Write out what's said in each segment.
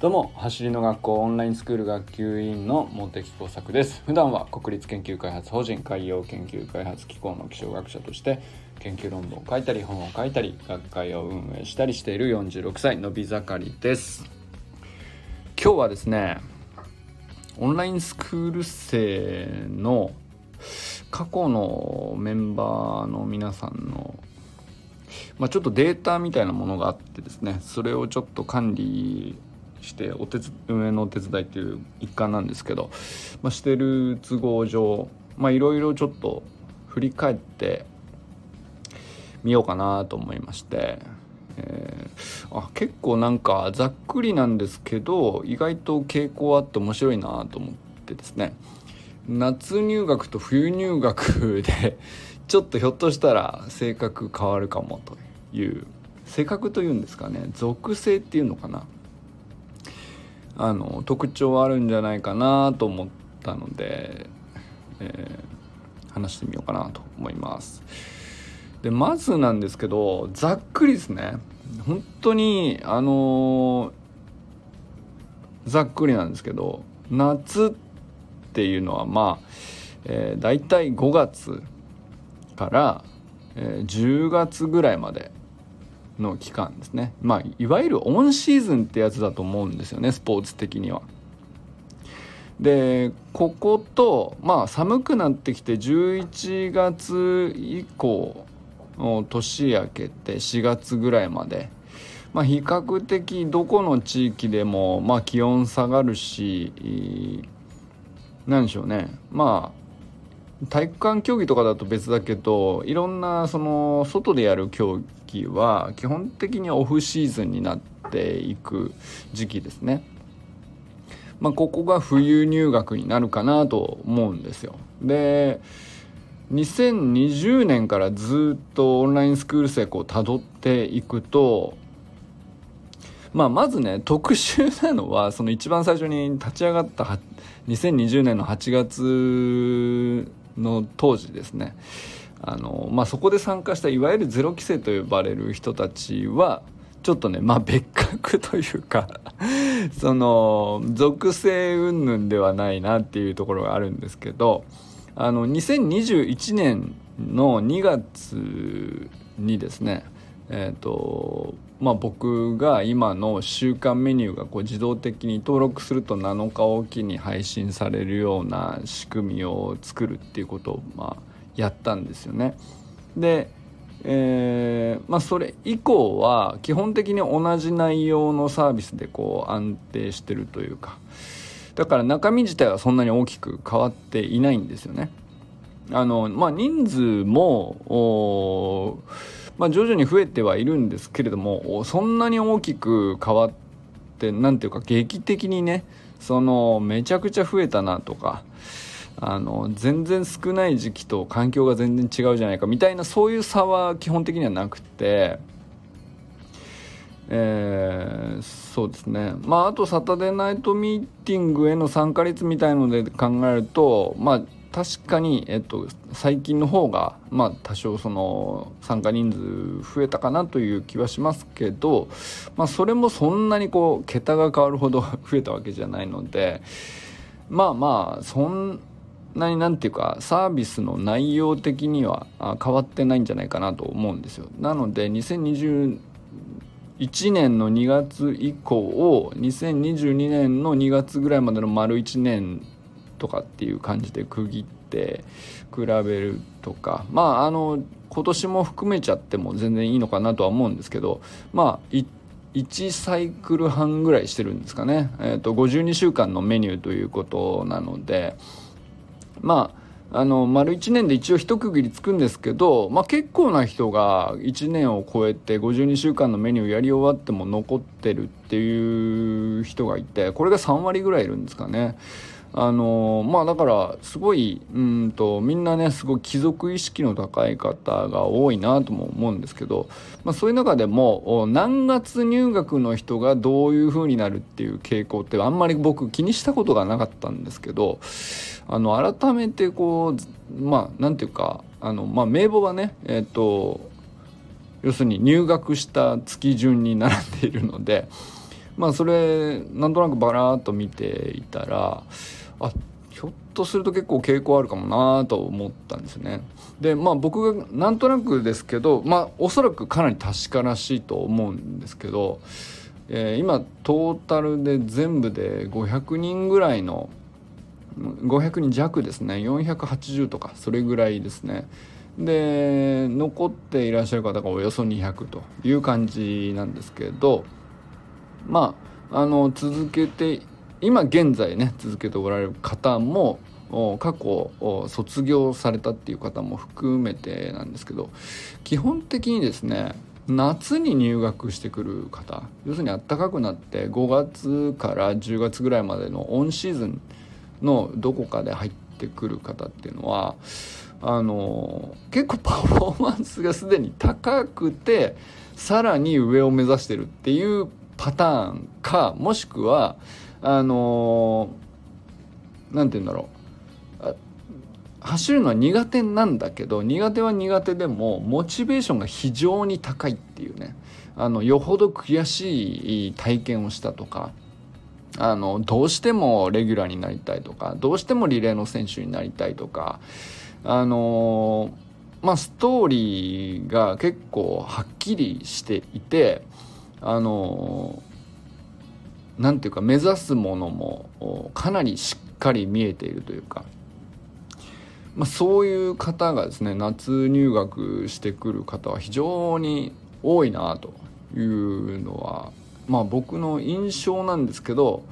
どうも走りの学校オンラインスクール学級委員の茂木耕作です。普段は国立研究開発法人海洋研究開発機構の気象学者として研究論文を書いたり本を書いたり学会を運営したりしている46歳のび盛りです。今日はですねオンラインスクール生の過去のメンバーの皆さんのまあ、ちょっとデータみたいなものがあってですねそれをちょっと管理してお手運営のお手伝いっていう一環なんですけど、まあ、してる都合上いろいろちょっと振り返ってみようかなと思いまして、えー、あ結構なんかざっくりなんですけど意外と傾向あって面白いなと思ってですね。夏入学と冬入学でちょっとひょっとしたら性格変わるかもという性格というんですかね属性っていうのかな。あの特徴あるんじゃないかなと思ったので、えー、話してみようかなと思います。でまずなんですけどざっくりですね本当にあのー、ざっくりなんですけど夏っていうのはまあ、えー、大体5月から、え、10月ぐらいまでの期間ですねまあいわゆるオンシーズンってやつだと思うんですよねスポーツ的には。でこことまあ寒くなってきて11月以降年明けて4月ぐらいまで、まあ、比較的どこの地域でも、まあ、気温下がるし何でしょうねまあ体育館競技とかだと別だけどいろんなその外でやる競技期は基本的にオフシーズンになっていく時期ですね。まあ、ここが冬入学になるかなと思うんですよ。で2020年からずっとオンラインスクール生をたどっていくと、まあ、まずね特殊なのはその一番最初に立ち上がった2020年の8月の当時ですねあの、まあ、そこで参加したいわゆるゼロ規制と呼ばれる人たちはちょっとねまあ別格というか その属性云々ではないなっていうところがあるんですけどあの2021年の2月にですねえ、ー、とまあ僕が今の週間メニューがこう自動的に登録すると7日おきに配信されるような仕組みを作るっていうことをまあやったんですよね。で、えー、まあ、それ以降は基本的に同じ内容のサービスでこう安定してるというかだから中身自体はそんなに大きく変わっていないんですよね。あのまあ、人数もまあ、徐々に増えてはいるんですけれどもそんなに大きく変わって何ていうか劇的にねそのめちゃくちゃ増えたなとかあの全然少ない時期と環境が全然違うじゃないかみたいなそういう差は基本的にはなくて。えー、そうですねまああとサタデーナイトミーティングへの参加率みたいので考えるとまあ確かに、えっと、最近の方が、まあ、多少その参加人数増えたかなという気はしますけど、まあ、それもそんなにこう桁が変わるほど 増えたわけじゃないのでまあまあそんなになんていうかサービスの内容的には変わってないんじゃないかなと思うんですよ。なので2021年の2月以降を2022年の2月ぐらいまでの丸1年とかっていう感じで区切って比べるとかまああの今年も含めちゃっても全然いいのかなとは思うんですけどまあ1サイクル半ぐらいしてるんですかね、えーと52週間のメニューということなので。まああの丸1年で一応一区切りつくんですけど、まあ、結構な人が1年を超えて52週間のメニューやり終わっても残ってるっていう人がいてこれが3割ぐらいいるんですかね。あのまあだからすごいうんとみんなねすごい貴族意識の高い方が多いなとも思うんですけど、まあ、そういう中でも何月入学の人がどういう風になるっていう傾向ってあんまり僕気にしたことがなかったんですけどあの改めてこうまあなんていうかあの、まあ、名簿がねえっ、ー、と要するに入学した月順に並んでいるので。まあそれなんとなくバラーっと見ていたらあひょっとすると結構傾向あるかもなと思ったんですね。でまあ僕がなんとなくですけどまあおそらくかなり確からしいと思うんですけど、えー、今トータルで全部で500人ぐらいの500人弱ですね。480とかそれぐらいですね。で残っていらっしゃる方がおよそ200という感じなんですけどまああの続けて今現在ね続けておられる方も過去卒業されたっていう方も含めてなんですけど基本的にですね夏に入学してくる方要するに暖かくなって5月から10月ぐらいまでのオンシーズンのどこかで入ってくる方っていうのはあの結構パフォーマンスがすでに高くてさらに上を目指してるっていうパターンかもしくはあの何て言うんだろう。走るのは苦手なんだけど苦手は苦手でもモチベーションが非常に高いっていうね。あのよほど悔しい体験をしたとかあのどうしてもレギュラーになりたいとかどうしてもリレーの選手になりたいとかあのまあストーリーが結構はっきりしていてあのなんていうか目指すものもかなりしっかり見えているというか、まあ、そういう方がですね夏入学してくる方は非常に多いなというのはまあ僕の印象なんですけど、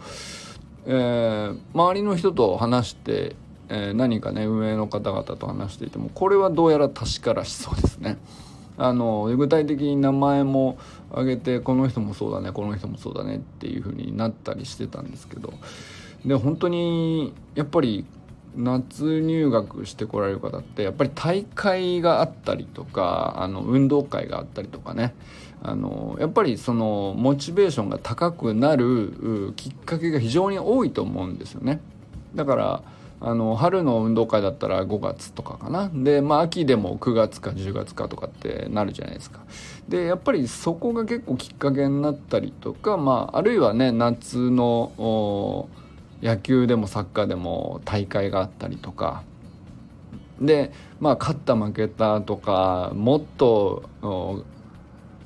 えー、周りの人と話してえー、何かね運営の方々と話していてもこれはどうやら確からしそうですね。あの具体的に名前も挙げてこの人もそうだねこの人もそうだねっていう風になったりしてたんですけどで本当にやっぱり夏入学してこられる方ってやっぱり大会があったりとかあの運動会があったりとかねあのやっぱりそのモチベーションが高くなるきっかけが非常に多いと思うんですよね。だからあの春の運動会だったら5月とかかな。でまあ秋でも9月か10月かとかってなるじゃないですか。でやっぱりそこが結構きっかけになったりとかまああるいはね夏の野球でもサッカーでも大会があったりとか。でまあ勝った負けたとかもっと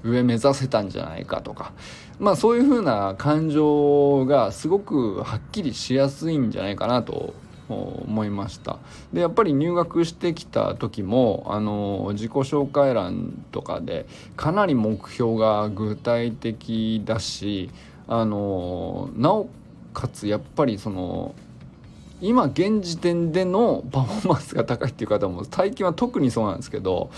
上目指せたんじゃないかとか。まあそういうふうな感情がすごくはっきりしやすいんじゃないかなと思いました。でやっぱり入学してきた時もあの自己紹介欄とかでかなり目標が具体的だしあのなおかつやっぱりその今現時点でのパフォーマンスが高いっていう方も最近は特にそうなんですけど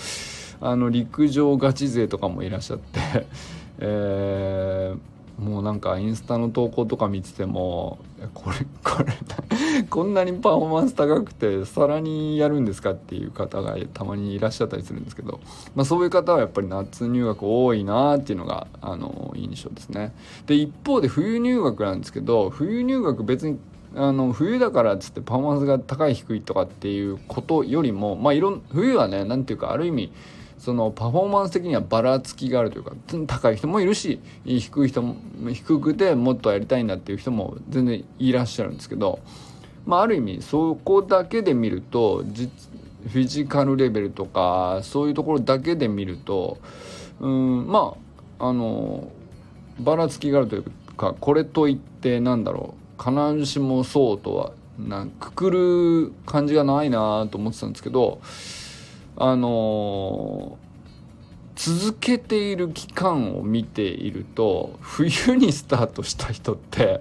あの陸上ガチ勢とかもいらっしゃって えーもうなんかインスタの投稿とか見ててもこれこれ こんなにパフォーマンス高くてさらにやるんですかっていう方がたまにいらっしゃったりするんですけど、まあ、そういう方はやっぱり夏入学多いなっていうのがあの印象ですね。で一方で冬入学なんですけど冬入学別にあの冬だからっつってパフォーマンスが高い低いとかっていうことよりもまあいろん冬はね何ていうかある意味そのパフォーマンス的にはばらつきがあるというか高い人もいるし低い人も低くてもっとやりたいんだっていう人も全然いらっしゃるんですけど、まあ、ある意味そこだけで見るとフィジカルレベルとかそういうところだけで見るとうんまああのばらつきがあるというかこれといってなんだろう必ずしもそうとはなくくる感じがないなと思ってたんですけどあのー、続けている期間を見ていると冬にスタートした人って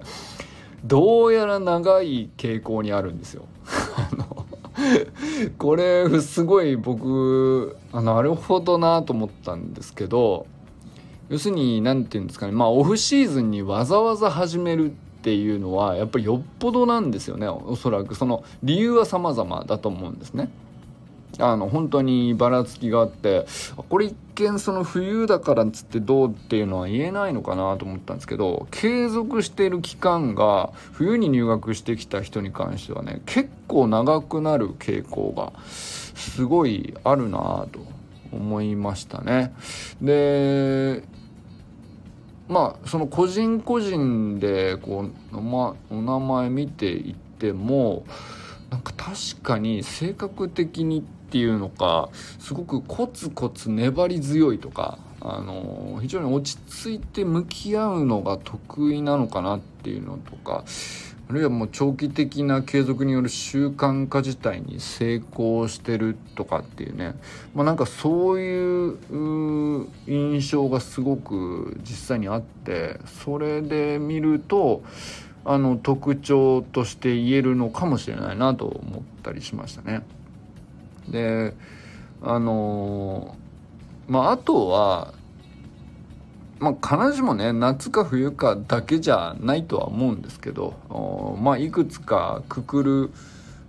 どうやら長い傾向にあるんですよ。これすごい僕あなるほどなと思ったんですけど要するに何て言うんですかねまあオフシーズンにわざわざ始めるっていうのはやっぱりよっぽどなんですよねおそらくその理由は様々だと思うんですね。あの本当にばらつきがあってこれ一見その冬だからっつってどうっていうのは言えないのかなと思ったんですけど継続している期間が冬に入学してきた人に関してはね結構長くなる傾向がすごいあるなと思いましたね。でまあその個人個人でこう、ま、お名前見ていってもなんか確かに性格的にっていうのかすごくコツコツ粘り強いとかあの非常に落ち着いて向き合うのが得意なのかなっていうのとかあるいはもう長期的な継続による習慣化自体に成功してるとかっていうね、まあ、なんかそういう印象がすごく実際にあってそれで見るとあの特徴として言えるのかもしれないなと思ったりしましたね。であのまああとはまあ、必ずしもね夏か冬かだけじゃないとは思うんですけどまあいくつかくくる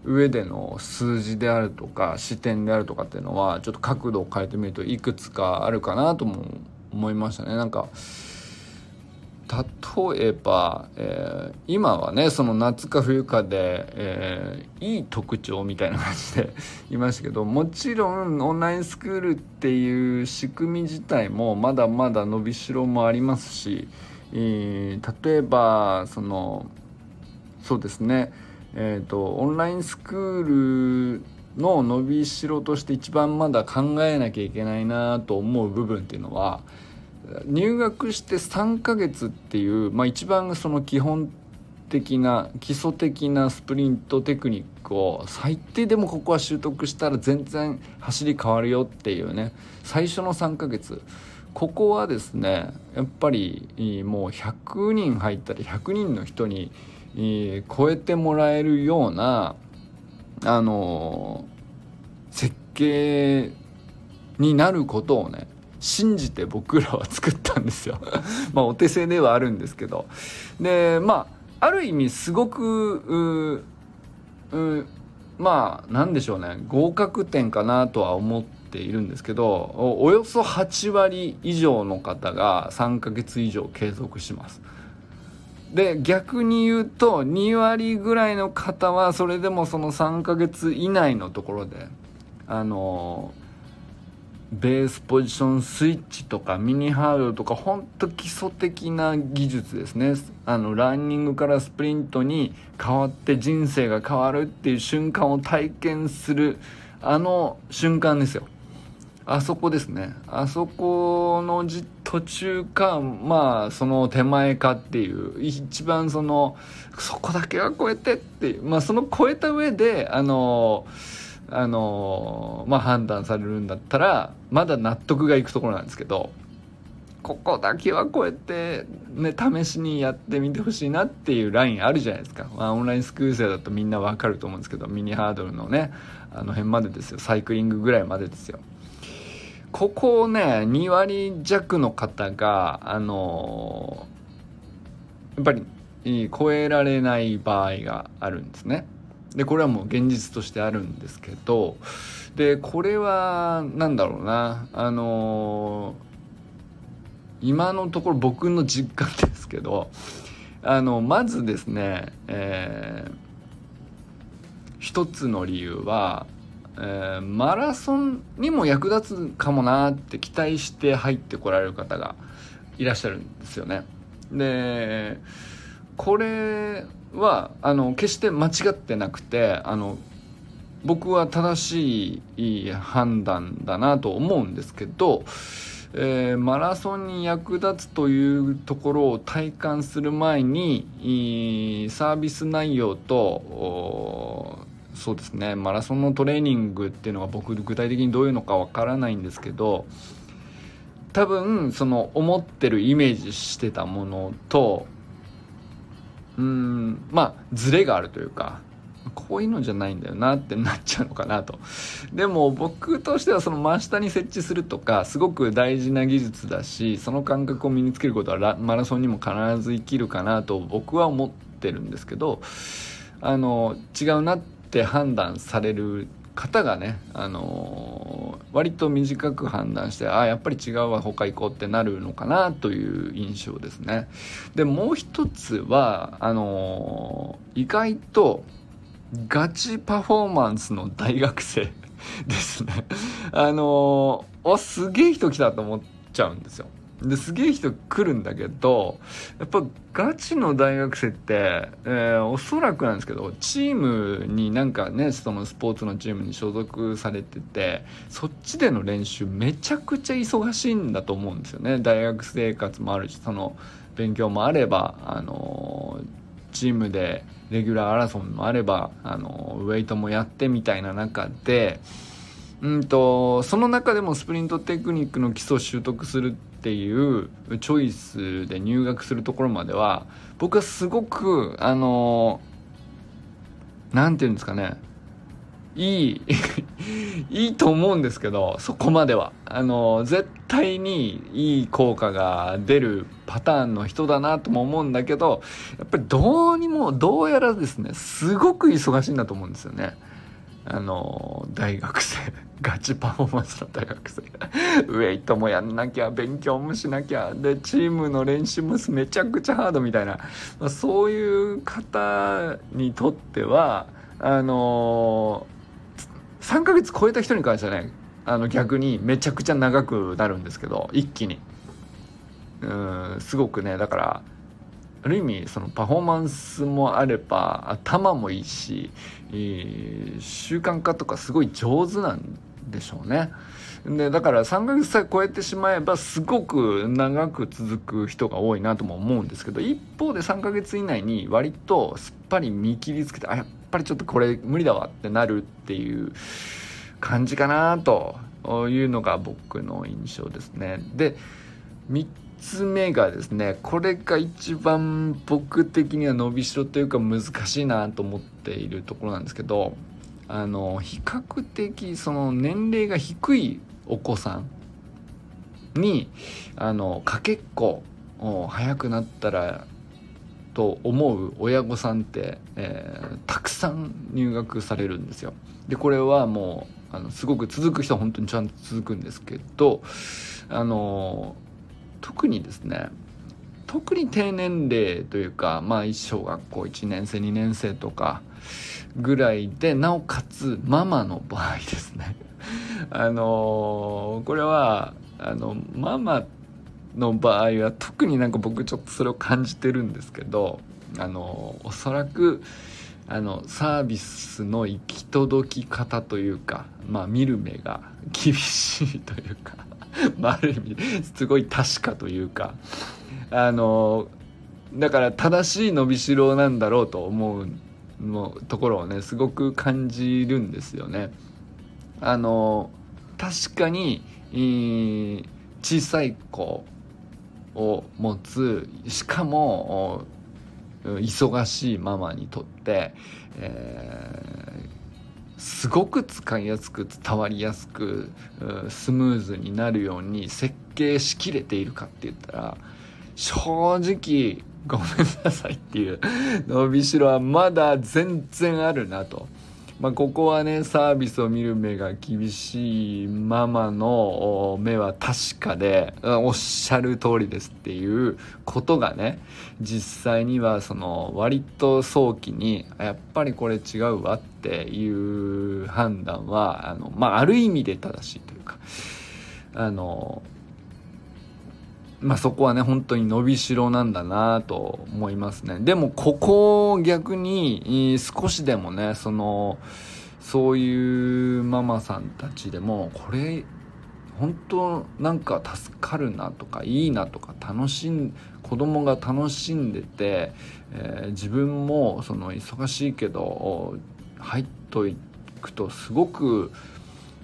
上での数字であるとか視点であるとかっていうのはちょっと角度を変えてみるといくつかあるかなとも思いましたね。なんか例えば、えー、今はねその夏か冬かで、えー、いい特徴みたいな感じで いましたけどもちろんオンラインスクールっていう仕組み自体もまだまだ伸びしろもありますし、えー、例えばそのそうですねえっ、とオンラインスクールの伸びしろとして一番まだ考えなきゃいけないなと思う部分っていうのは入学して3ヶ月っていう、まあ、一番その基本的な基礎的なスプリントテクニックを最低でもここは習得したら全然走り変わるよっていうね最初の3ヶ月。ここはですねやっぱりもう100人入ったら100人の人に超えてもらえるようなあの設計になることをね信じて僕らは作ったんですよ。まあお手製ではあるんですけど。でまあある意味すごくまあなんでしょうね。合格点かなとは思っているんですけどおよそ8割以上の方が3ヶ月以上継続します。で逆に言うと2割ぐらいの方はそれでもその3ヶ月以内のところであのーベースポジションスイッチとかミニハードとかほんと基礎的な技術ですね。あのランニングからスプリントに変わって人生が変わるっていう瞬間を体験するあの瞬間ですよ。あそこですね。あそこの途中かまあその手前かっていう一番そのそこだけは超えてっていうまあその超えた上であのーあのまあ、判断されるんだったらまだ納得がいくところなんですけどここだけはこうやってね試しにやってみてほしいなっていうラインあるじゃないですか、まあ、オンラインスクール生だとみんなわかると思うんですけどミニハードルのねあの辺までですよ。サイクリングぐらいまでですよ。ここをね2割弱の方があのやっぱり超えられない場合があるんですね。でこれはもう現実としてあるんですけどでこれは何だろうなあのー、今のところ僕の実感ですけどあのまずですね、えー、一つの理由は、えー、マラソンにも役立つかもなって期待して入ってこられる方がいらっしゃるんですよね。でこれはあの決して間違ってなくてあの僕は正しい判断だなと思うんですけど、えー、マラソンに役立つというところを体感する前にサービス内容とそうですねマラソンのトレーニングっていうのが僕具体的にどういうのかわからないんですけど多分その思ってるイメージしてたものとうんまあズレがあるというかこういうのじゃないんだよなってなっちゃうのかなと。でも僕としてはその真下に設置するとかすごく大事な技術だしその感覚を身につけることはマラソンにも必ず生きるかなと僕は思ってるんですけどあの違うなって判断される方がね、あのー、割と短く判断してああやっぱり違うわ他行こうってなるのかなという印象ですね。でもう一つはあのー、意外とガチパフォーマンスの大学生 ですね。あのー、おすげえ人来たと思っちゃうんですよ。ですげえ人来るんだけどやっぱガチの大学生って、えー、おそらくなんですけどチームになんかねそのスポーツのチームに所属されててそっちでの練習めちゃくちゃ忙しいんだと思うんですよね大学生活もあるしその勉強もあればあのチームでレギュラー争いもあればあのウェイトもやってみたいな中で。うんとその中でもスプリントテクニックの基礎を習得するっていうチョイスで入学するところまでは僕はすごくあの何て言うんですかねいい いいと思うんですけどそこまではあの絶対にいい効果が出るパターンの人だなとも思うんだけどやっぱりどうにもどうやらですねすごく忙しいんだと思うんですよね。あの大学生 ガチパフォーマンスの大学生。ウェイトもやんなきゃ勉強もしなきゃ。でチームの練習もめちゃくちゃハードみたいな、まあ、そういう方にとってはあの3ヶ月超えた人に関してはねあの逆にめちゃくちゃ長くなるんですけど一気に。うんすごくねだからある意味そのパフォーマンスもあれば頭もいいし、習慣化とかすごい上手なんでしょうね。でだから3ヶ月さえ超えてしまえばすごく長く続く人が多いなとも思うんですけど一方で3ヶ月以内に割とすっぱり見切りつけてあやっぱりちょっとこれ無理だわってなるっていう感じかなというのが僕の印象ですね。で3つ目がですねこれが一番僕的には伸びしろというか難しいなと思っているところなんですけどあの比較的その年齢が低いお子さんにあのかけっこ早くなったらと思う親御さんって、えー、たくさん入学されるんですよ。でこれはもうあのすごく続く人は本当にちゃんと続くんですけどあの特にですね特に低年齢というかまあ小学校1年生2年生とかぐらいでなおかつママの場合ですね。あのー、これはあのママの場合は特になんか僕ちょっとそれを感じてるんですけどあの、おそらくあのサービスの行き届き方というかまあ見る目が厳しいというか まあ、ある意味すごい確かというかあのだから正しい伸びしろなんだろうと思うのところをねすごく感じるんですよね。あの確かに、小さい子を持つしかも忙しいママにとって、えすごく使いやすく伝わりやすくスムーズになるように設計しきれているかって言ったら正直ごめんなさいっていう伸びしろはまだ全然あるなと。まあ、ここはねサービスを見る目が厳しいママの目は確かでおっしゃる通りですっていうことがね実際にはその割と早期にやっぱりこれ違うわっていう判断はあの、まあ、ある意味で正しいというかあのまあ、そこはね本当に伸びしろなんだなと思いますね。でもここを逆に少しでもねそのそういうママさんたちでもこれ本当なんか助かるなとかいいなとか楽しん子供が楽しんでて、えー、自分もその忙しいけど入っといくとすごく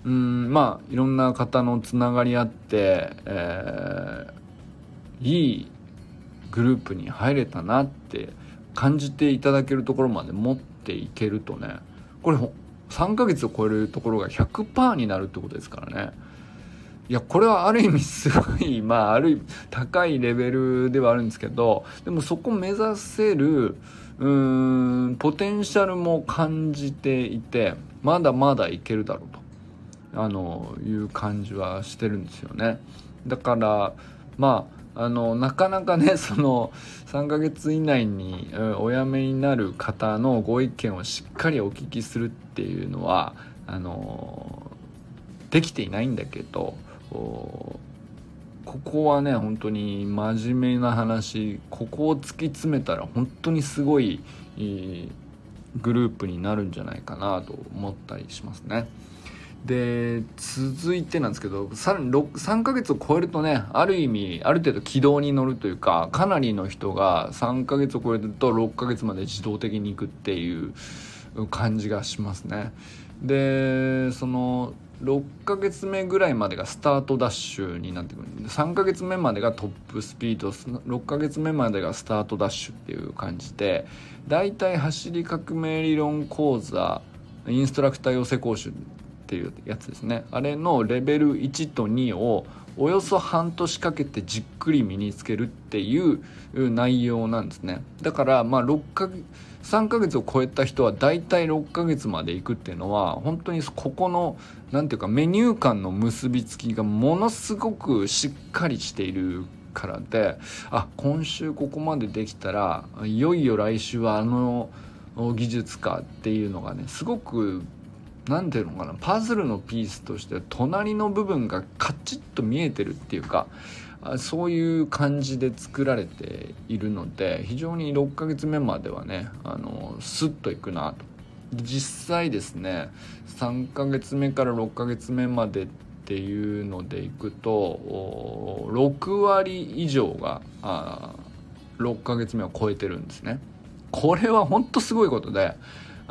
うんまあいろんな方のつながりあって、えーいいグループに入れたなって感じていただけるところまで持っていけるとね。これ3ヶ月を超えるところが100%になるってことですからね。いやこれはある意味すごいまあある意味高いレベルではあるんですけどでもそこ目指せるうーんポテンシャルも感じていてまだまだいけるだろうと。あのいう感じはしてるんですよね。だからまああのなかなかね その3ヶ月以内にお辞めになる方のご意見をしっかりお聞きするっていうのはあのできていないんだけどここはね本当に真面目な話ここを突き詰めたら本当にすごいグループになるんじゃないかなと思ったりしますね。で続いてなんですけどさらに3ヶ月を超えるとねある意味ある程度軌道に乗るというかかなりの人が3ヶ月を超えると6ヶ月まで自動的に行くっていう感じがしますね。でその6ヶ月目ぐらいまでがスタートダッシュになってくるんで3ヶ月目までがトップスピード6ヶ月目までがスタートダッシュっていう感じでだいたい走り革命理論講座インストラクター養成講習っていうやつですね。あれのレベル1と2をおよそ半年かけてじっくり身につけるっていう内容なんですね。だからまあ6ヶ月3ヶ月を超えた人は大体6ヶ月まで行くっていうのは本当にここの何ていうかメニュー間の結びつきがものすごくしっかりしているからであ今週ここまでできたらいよいよ来週はあの技術かっていうのがねすごく何ていうのかなパズルのピースとして隣の部分がカチッと見えてるっていうかそういう感じで作られているので非常に6ヶ月目まではねあのスッといくなと実際ですね3ヶ月目から6ヶ月目までっていうのでいくと6割以上があ6ヶ月目を超えてるんですね。これは本当すごいことで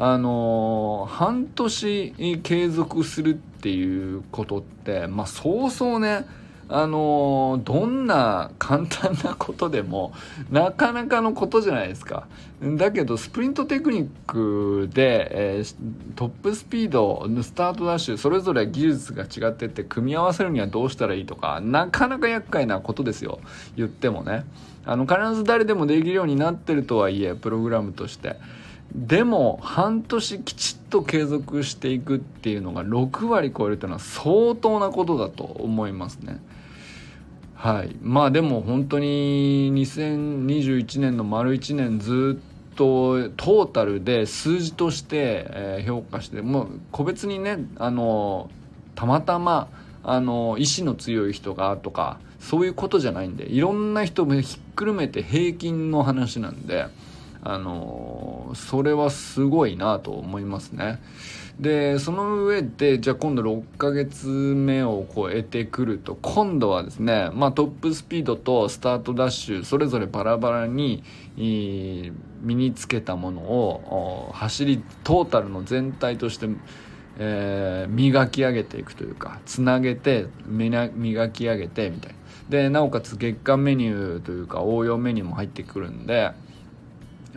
あの、半年継続するっていうことってまあそうそうねあのどんな簡単なことでもなかなかのことじゃないですか。だけどスプリントテクニックで、えー、トップスピードスタートダッシュそれぞれ技術が違ってって組み合わせるにはどうしたらいいとかなかなか厄介なことですよ言ってもね。あの必ず誰でもできるようになってるとはいえプログラムとして。でも半年きちっと継続していくっていうのが6割超えるというのは相当なことだと思いますね。はい、まあでも本当に2021年の丸1年ずっとトータルで数字として、評価してもう個別にねあのたまたまあの意志の強い人がとかそういうことじゃないんでいろんな人もひっくるめて平均の話なんであのそれはすごいなと思いますね。でその上でじゃあ今度6ヶ月目を超えてくると今度はですね、まあ、トップスピードとスタートダッシュそれぞれバラバラに身につけたものを走りトータルの全体として、えー、磨き上げていくというかつなげて磨き上げてみたいなでなおかつ月間メニューというか応用メニューも入ってくるんで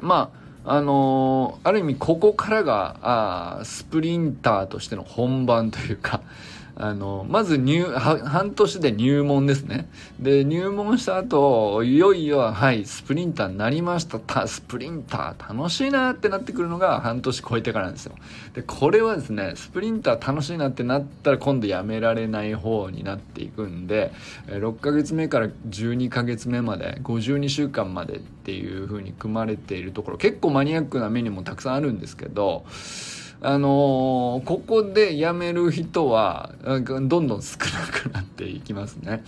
まああのー、ある意味ここからがあスプリンターとしての本番というかあのまず入半年で入門ですね。で入門した後いよいよはいスプリンターになりました。スプリンター楽しいなってなってくるのが半年超えてからなんですよ。でこれはですねスプリンター楽しいなってなったら今度やめられない方になっていくんで6ヶ月目から12ヶ月目まで52週間までっていう風に組まれているところ結構マニアックなメニューもたくさんあるんですけどあのー、ここで辞める人はどんどん少なくなっていきますね。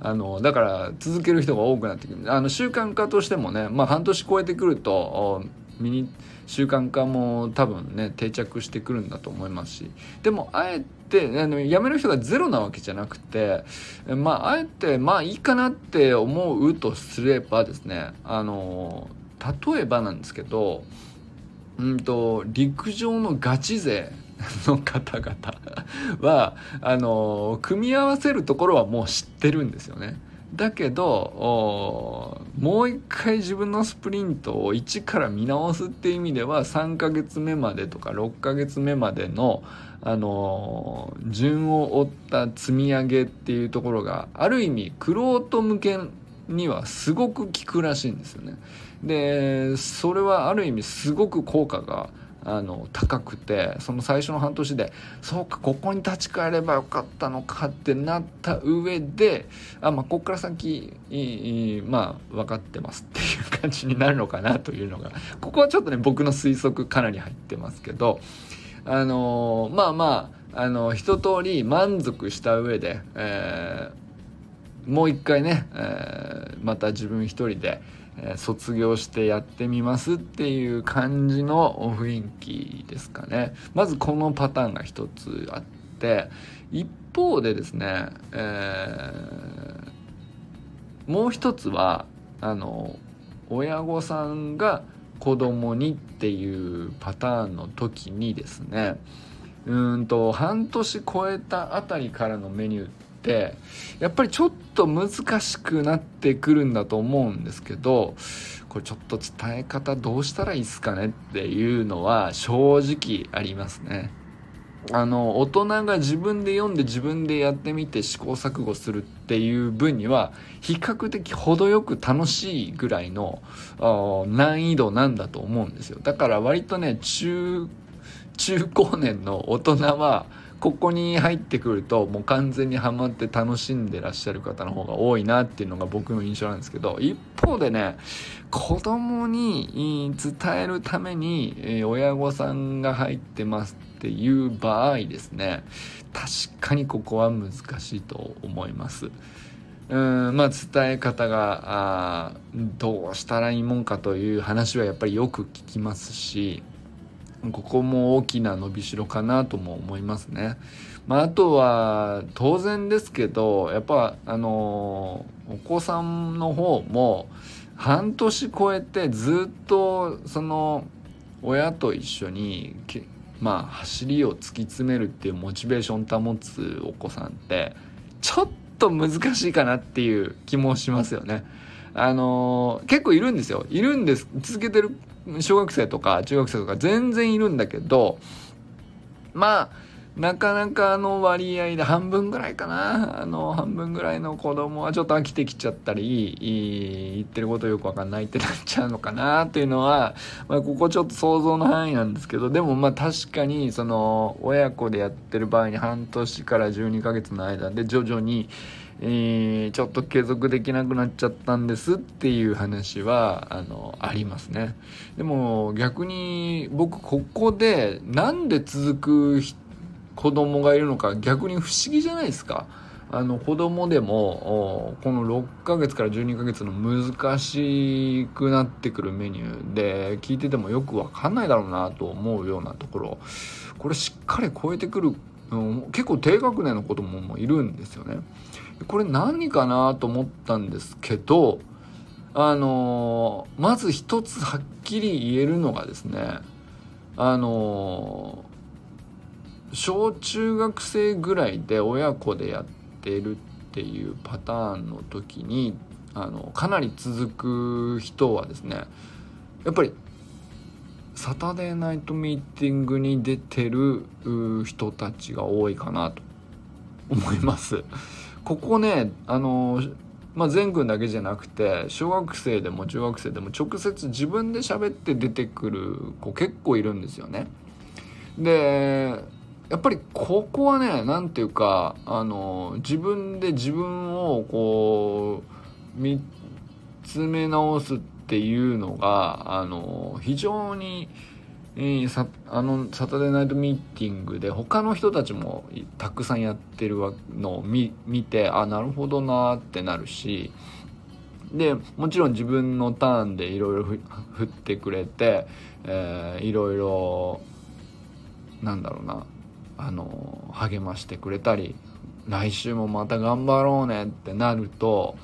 あのだから続ける人が多くなってくるあの習慣化としてもね、まあ、半年超えてくるとミニ習慣化も多分ね定着してくるんだと思いますしでもあえてあの辞める人がゼロなわけじゃなくてまああえてまあいいかなって思うとすればですねあの例えばなんですけどうんと陸上のガチ勢 の方々はあの組み合わせるところはもう知ってるんですよね。だけどもう一回自分のスプリントを一から見直すっていう意味では3ヶ月目までとか6ヶ月目までのあの順を追った積み上げっていうところがある意味玄人向けにはすごく効くらしいんですよね。でそれはある意味すごく効果があの高くてその最初の半年でそうかここに立ち返ればよかったのかってなった上であ、まあ、ここから先まあ分かってますっていう感じになるのかなというのがここはちょっとね僕の推測かなり入ってますけどあのまあまああの一通り満足した上で、えーもう一回ね、えー、また自分一人で、え、卒業してやってみますっていう感じの雰囲気ですかね。まずこのパターンが一つあって一方でですね、えー、もう一つはあの親御さんが子供にっていうパターンの時にですねうんと半年超えたあたりからのメニューってやっぱりちょっと難しくなってくるんだと思うんですけどこれちょっと伝え方どうしたらいいですかねっていうのは正直ありますね。あの大人が自分で読んで自分でやってみて試行錯誤するっていう分には比較的程よく楽しいぐらいの難易度なんだと思うんですよだから割とね中中高年の大人はここに入ってくるともう完全にはまって楽しんでらっしゃる方の方が多いなっていうのが僕の印象なんですけど一方でね子供に伝えるために親御さんが入ってますっていう場合ですね確かにここは難しいと思います。うんまあ伝え方がどうしたらいいもんかという話はやっぱりよく聞きますしここも大きな伸びしろかなとも思いますね。まあ、あとは当然ですけどやっぱあのお子さんの方も半年超えてずっとその親と一緒にまあ走りを突き詰めるっていうモチベーション保つお子さんってちょっと難しいかなっていう気もしますよね。あの結構いるんですよ。いるんです。続けてる小学生とか中学生とか全然いるんだけどまあなかなかの割合で半分ぐらいかな。あの半分ぐらいの子供はちょっと飽きてきちゃったり言ってることよくわかんないってなっちゃうのかなっていうのは、まあ、ここちょっと想像の範囲なんですけどでもまあ確かにその親子でやってる場合に半年から12ヶ月の間で徐々にえー、ちょっと継続できなくなっちゃったんですっていう話はあのありますね。でも逆に僕ここでなんで続く子供がいるのか逆に不思議じゃないですか。あの子供でもこの6ヶ月から12ヶ月の難しくなってくるメニューで聞いててもよくわかんないだろうなと思うようなところ。これしっかり超えてくる、うん、結構低学年の子供もいるんですよね。これ何かなと思ったんですけどあのまず一つはっきり言えるのがですねあの小中学生ぐらいで親子でやってるっていうパターンの時にあのかなり続く人はですねやっぱりサタデーナイトミーティングに出てる人たちが多いかなと思います。ここねあのまあ、全軍だけじゃなくて小学生でも中学生でも直接自分で喋って出てくる子結構いるんですよね。でやっぱりここはね何ていうかあの自分で自分をこう見つめ直すっていうのがあの非常にえ、さあのサタデーナイトミーティングで他の人たちもたくさんやってるのを見てあなるほどなってなるしでもちろん自分のターンでいろいろ振ってくれて、いろいろなんだろうなあの励ましてくれたり来週もまた頑張ろうねってなると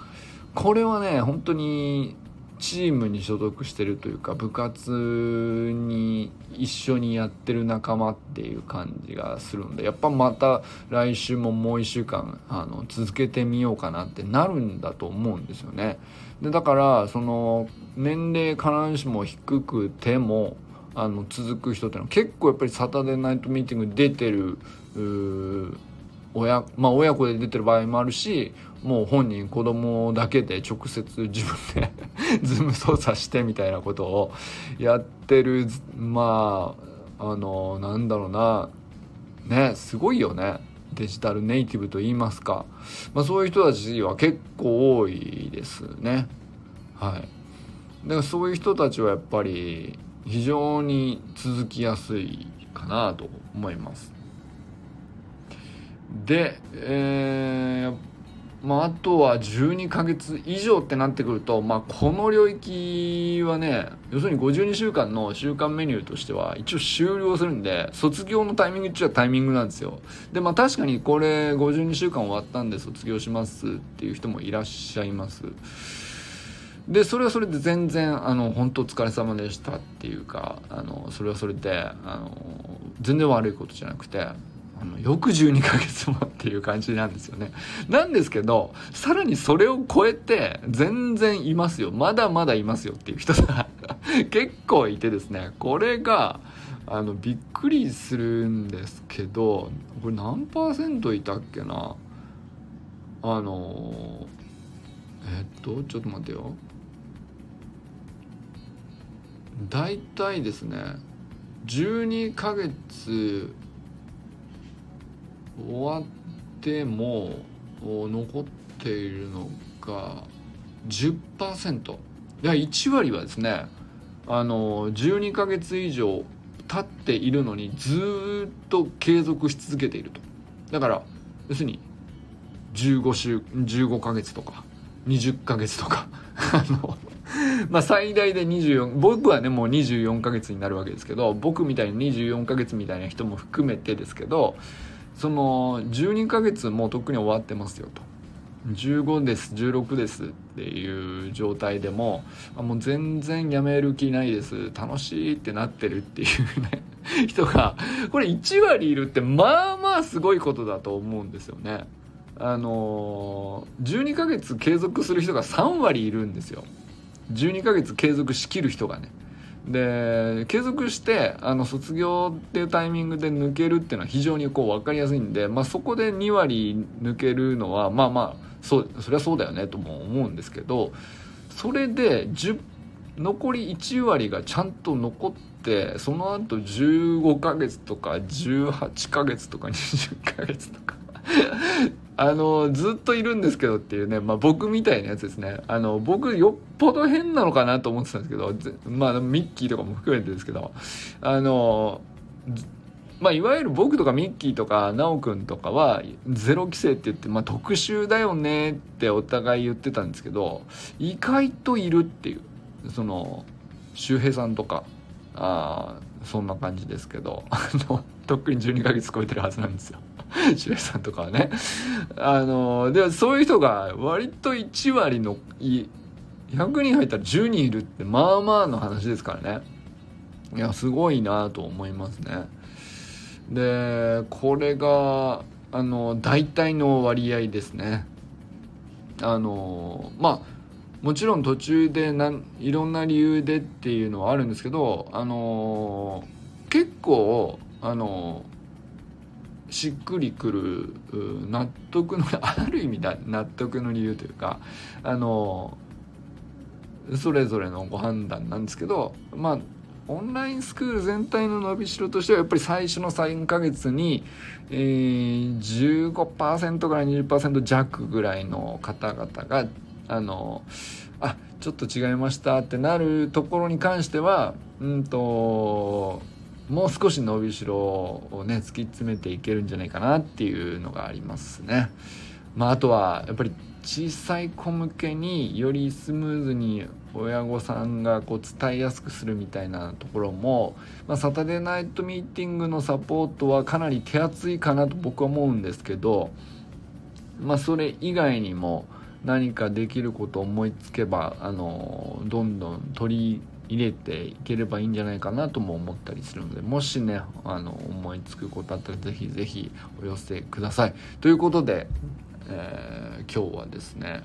これはね本当にチームに所属してるというか部活に一緒にやってる仲間っていう感じがするんでやっぱまた来週ももう1週間あの続けてみようかなってなるんだと思うんですよね。でだからその年齢必ずしも低くてもあの続く人ってのは結構やっぱりサタデーナイトミーティング出てる親まあ親子で出てる場合もあるしもう本人子供だけで直接自分でズーム操作してみたいなことをやってるまああのなんだろうな。ねすごいよね。デジタルネイティブと言いますか、まあ、そういう人たちは結構多いですね。はい。だからそういう人たちはやっぱり非常に続きやすいかなと思います。で、えー、まあ、あとは12ヶ月以上ってなってくると、まあ、この領域はね要するに52週間の週間メニューとしては一応終了するんで卒業のタイミングっちゃタイミングなんですよ。でまあ確かにこれ52週間終わったんで卒業しますっていう人もいらっしゃいます。でそれはそれで全然あの本当お疲れ様でしたっていうかあのそれはそれであの全然悪いことじゃなくてあのよく12ヶ月もっていう感じなんですよね。なんですけどさらにそれを超えて全然いますよ。まだまだいますよっていう人が 結構いてですね。これがあのびっくりするんですけどこれ何パーセントいたっけな？あのえっとちょっと待ってよ。大体ですね12ヶ月終わっても残っているのが10%いや1割はですねあの12ヶ月以上経っているのにずっと継続し続けていると。だから要するに15週15ヶ月とか20ヶ月とか あのまあ最大で24僕はねもう24ヶ月になるわけですけど僕みたいに24ヶ月みたいな人も含めてですけどその12ヶ月もうとっくに終わってますよと15です16ですっていう状態でもあもう全然やめる気ないです楽しいってなってるっていうね 人がこれ1割いるってまあまあすごいことだと思うんですよね。あの12ヶ月継続する人が3割いるんですよ。12ヶ月継続しきる人がね。で継続してあの卒業っていうタイミングで抜けるっていうのは非常にこう分かりやすいんで、まあ、そこで2割抜けるのはまあまあそうそれはそうだよねとも思うんですけどそれで10残り1割がちゃんと残ってその後15ヶ月とか18ヶ月とか20ヶ月とかあのずっといるんですけどっていうね、まあ、僕みたいなやつですねあの僕よっぽど変なのかなと思ってたんですけどまあミッキーとかも含めてですけどあのまあ、いわゆる僕とかミッキーとか奈くんとかはゼロ規制って言って、まあ、特殊だよねってお互い言ってたんですけど意外といるっていうその周平さんとかあそんな感じですけどあのとっくに12ヶ月超えてるはずなんですよ。周平さんとかはね。あのでもそういう人が割と1割の100人入ったら10人いるってまあまあの話ですからね。いやすごいなと思いますね。でこれがあの大体の割合ですね。あのまあもちろん途中でなんいろんな理由でっていうのはあるんですけどあの結構あのしっくりくる納得のある意味だ納得の理由というかあのそれぞれのご判断なんですけどまあオンラインスクール全体の伸びしろとしてはやっぱり最初の3ヶ月に、えー、15%から20%弱ぐらいの方々があのあちょっと違いましたってなるところに関してはうんともう少し伸びしろをね突き詰めていけるんじゃないかなっていうのがありますね。まあ、あとはやっぱり小さい子向けによりスムーズに親御さんがこう伝えやすくするみたいなところも、まあ、サタデーナイトミーティングのサポートはかなり手厚いかなと僕は思うんですけど、まあ、それ以外にも何かできることを思いつけばあのどんどん取り入れていければいいんじゃないかなとも思ったりするのでもしねあの思いつくことあったら是非是非お寄せください。ということで、えー、今日はですね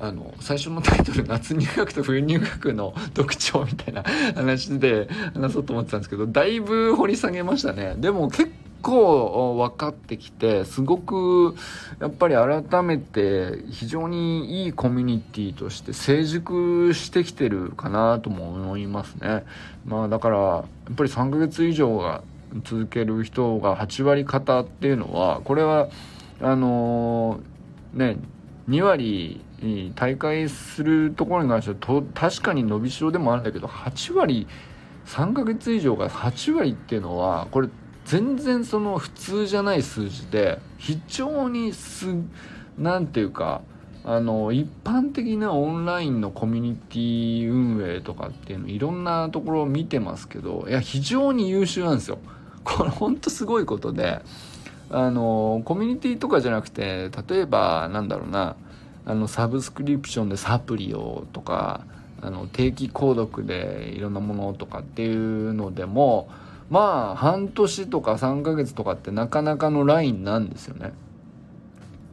あの最初のタイトル「夏入学と冬入学の特徴」みたいな話で話そうと思ってたんですけどだいぶ掘り下げましたねでも結構分かってきてすごくやっぱり改めて非常にいいコミュニティとして成熟してきてるかなとも思いますね。まあだからやっぱり3ヶ月以上が続ける人が8割方っていうのはこれはあのー、ね2割大会するところに関してはと確かに伸びしろでもあるんだけど8割3ヶ月以上が8割っていうのはこれ全然その普通じゃない数字で非常にす何ていうかあの一般的なオンラインのコミュニティ運営とかっていうのいろんなところを見てますけどいや非常に優秀なんですよ。これほんとすごいことであのコミュニティとかじゃなくて例えばなんだろうなあのサブスクリプションでサプリをとかあの定期購読でいろんなものとかっていうのでもまあ半年とか3ヶ月とかってなかなかのラインなんですよね。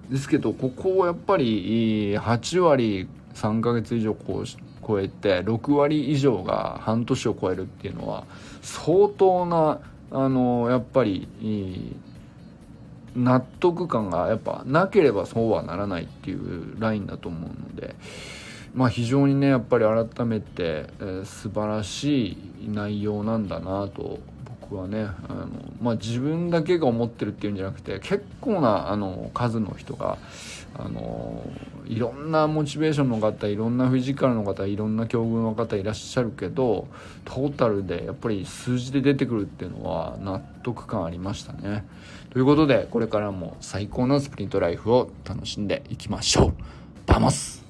ですけどここをやっぱり8割3ヶ月以上こう超えて6割以上が半年を超えるっていうのは相当なあのやっぱり納得感がやっぱなければそうはならないっていうラインだと思うので。まあ非常にねやっぱり改めて、えー、素晴らしい内容なんだなと僕はねあの、まあ、自分だけが思ってるっていうんじゃなくて結構なあの数の人があのいろんなモチベーションの方いろんなフィジカルの方いろんな境遇の方いらっしゃるけどトータルでやっぱり数字で出てくるっていうのは納得感ありましたね。ということでこれからも最高のスプリントライフを楽しんでいきましょう。 Vamos